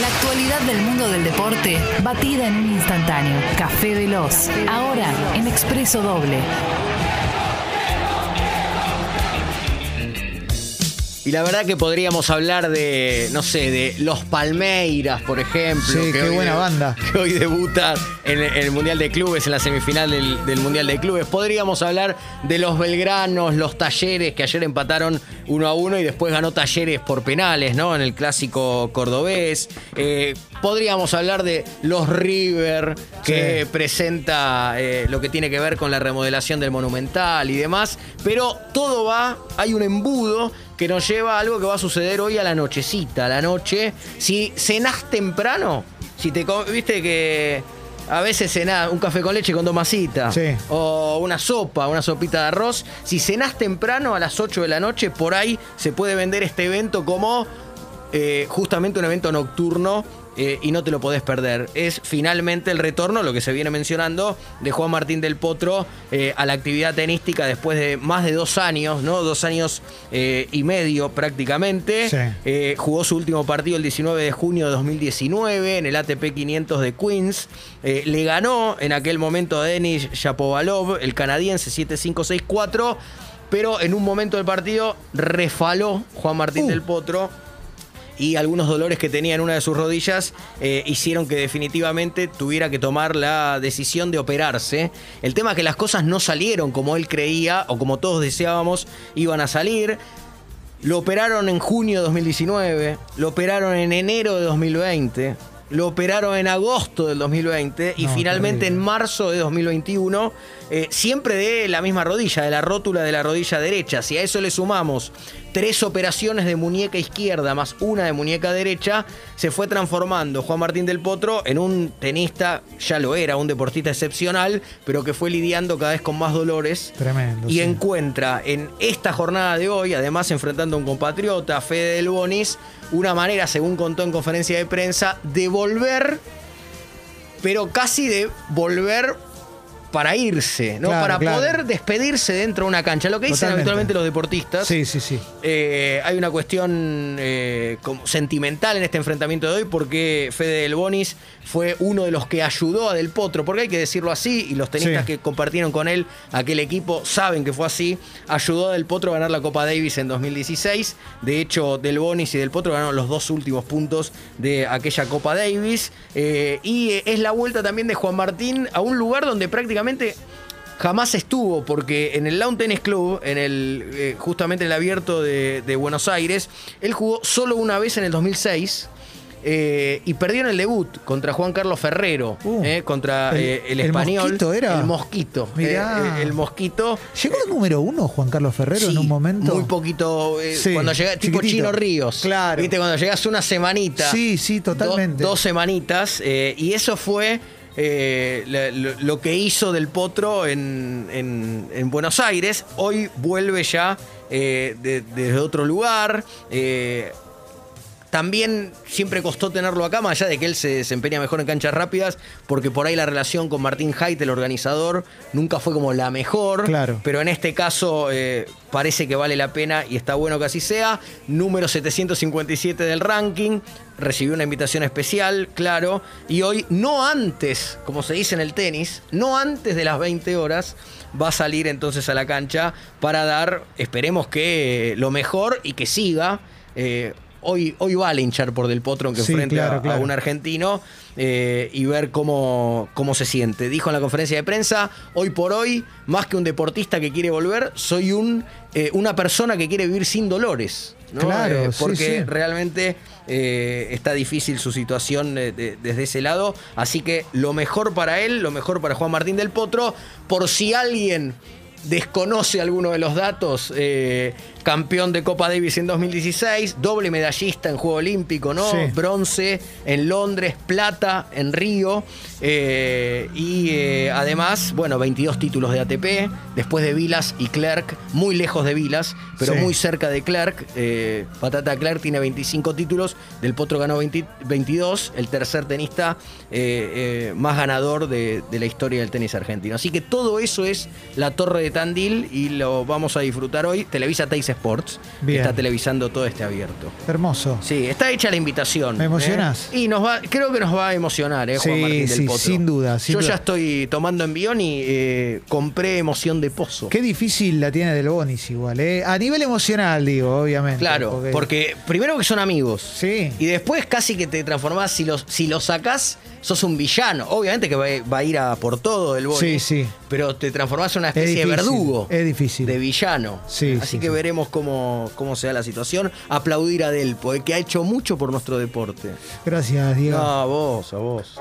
La actualidad del mundo del deporte, batida en un instantáneo. Café Veloz. Ahora en Expreso Doble. Y la verdad que podríamos hablar de, no sé, de Los Palmeiras, por ejemplo. Sí, que qué hoy buena de- banda. Que hoy debuta en, el Mundial de Clubes, en la semifinal del, del Mundial de Clubes. Podríamos hablar de los Belgranos, los Talleres, que ayer empataron uno a uno y después ganó Talleres por penales, ¿no? En el clásico cordobés. Eh, podríamos hablar de los River, que Sí. presenta eh, lo que tiene que ver con la remodelación del Monumental y demás. Pero todo va, hay un embudo que nos lleva a algo que va a suceder hoy a la nochecita, a la noche. Si cenás temprano, si te viste que a veces cenás un café con leche con dos masitas, Sí. o una sopa, una sopita de arroz, si cenás temprano a las 8 de la noche, por ahí se puede vender este evento como eh, justamente un evento nocturno eh, y no te lo podés perder. Es finalmente el retorno, lo que se viene mencionando, de Juan Martín del Potro eh, a la actividad tenística después de más de dos años, ¿no? Dos años eh, y medio prácticamente. Sí. Jugó su último partido el 19 de junio de 2019 en el ATP 500 de Queens. Le ganó en aquel momento a Denis Shapovalov, el canadiense 7-5-6-4. Pero en un momento del partido refaló Juan Martín Uh. del Potro y algunos dolores que tenía en una de sus rodillas eh, hicieron que definitivamente tuviera que tomar la decisión de operarse. El tema es que las cosas no salieron como él creía o como todos deseábamos iban a salir. Lo operaron en junio de 2019, lo operaron en enero de 2020, lo operaron en agosto del 2020 y No, finalmente en marzo de 2021, eh, siempre de la misma rodilla, de la rótula de la rodilla derecha. Si a eso le sumamos tres operaciones de muñeca izquierda más una de muñeca derecha, se fue transformando Juan Martín del Potro en un tenista, ya lo era, un deportista excepcional, pero que fue lidiando cada vez con más dolores. Tremendo, Y sí. encuentra en esta jornada de hoy, además enfrentando a un compatriota, Fede del Bonis, una manera, según contó en conferencia de prensa, de volver, pero casi de volver para irse, ¿no? Claro, para claro. poder despedirse dentro de una cancha. Lo que dicen Totalmente. habitualmente los deportistas. Sí, sí, sí. Eh, hay una cuestión eh, como sentimental en este enfrentamiento de hoy porque Fede Del Bonis fue uno de los que ayudó a Del Potro, porque hay que decirlo así, y los tenistas Sí. que compartieron con él aquel equipo saben que fue así, ayudó a Del Potro a ganar la Copa Davis en 2016. De hecho, Del Bonis y Del Potro ganaron los dos últimos puntos de aquella Copa Davis. Eh, y es la vuelta también de Juan Martín a un lugar donde prácticamente jamás estuvo, porque en el Lawn Tennis Club, en el, eh, justamente el abierto de, de Buenos Aires, él jugó solo una vez en el 2006. eh, y perdió en el debut contra Juan Carlos Ferrero, Uh, eh, contra el- eh, el, el español. Mosquito era. El mosquito. Mirá. el mosquito. ¿Llegó al número uno Juan Carlos Ferrero en un momento? Muy poquito. Sí, cuando llega, tipo. Chino Ríos. Claro. Viste, cuando llegas una semanita. Sí, sí, totalmente. do- dos semanitas. y eso fue. Eh, lo, lo que hizo del Potro en, en- en Buenos Aires. Hoy vuelve ya eh, de- desde otro lugar. eh, también siempre costó tenerlo acá, más allá de que él se desempeña mejor en canchas rápidas, porque por ahí la relación con Martín Haidt, el organizador, nunca fue como la mejor. Claro. Pero en este caso eh, parece que vale la pena y está bueno que así sea. Número 757 del ranking. Recibió una invitación especial, claro. Y hoy, no antes, como se dice en el tenis, no antes de las 20 horas, va a salir entonces a la cancha para dar, esperemos que lo mejor y que siga. Eh, Hoy, hoy vale hinchar por Del Potro, aunque Sí, enfrente claro, a- un argentino, eh, y ver cómo, cómo se siente. Dijo en la conferencia de prensa, hoy por hoy, más que un deportista que quiere volver, soy un, eh, una persona que quiere vivir sin dolores. ¿no? Claro, Eh, porque sí. realmente eh, está difícil su situación de- desde ese lado. Así que lo mejor para él, lo mejor para Juan Martín del Potro, por si alguien desconoce alguno de los datos, eh, campeón de Copa Davis en 2016, doble medallista en Juego Olímpico, ¿no? Sí. Bronce en Londres, plata en Río, eh, y eh, además, bueno, 22 títulos de ATP, después de Vilas y Clerc, muy lejos de Vilas, pero Sí. muy cerca de Clerc. eh, Patata Clerc tiene 25 títulos, Del Potro ganó 20 22, el tercer tenista más ganador de, de la historia del tenis argentino. Así que todo eso es la Torre de Tandil y lo vamos a disfrutar hoy. Televisa Teis Sports, que está televisando todo este abierto. Hermoso. Sí, está hecha la invitación. ¿Me emocionás? ¿eh? Y nos va, creo que nos va a emocionar, ¿eh, Juan Sí, Martín del sí, Potro. sin duda, sin Yo duda. ya estoy tomando envión y eh, compré emoción de pozo. Qué difícil la tiene Del Bonis igual, ¿eh? A nivel emocional, digo, obviamente. Claro, porque... primero que son amigos. Sí. Y después casi que te transformás, si los, si los sacás, sos un villano. Obviamente que va, va a ir a por todo el Boni. Sí, sí. Pero te transformás en una Es especie de verdugo. Es difícil. De villano. Sí, Así sí, que sí. veremos cómo, cómo se da la situación. Aplaudir a Delpo, eh, que ha hecho mucho por nuestro deporte. Gracias, Diego. No, a vos, a vos.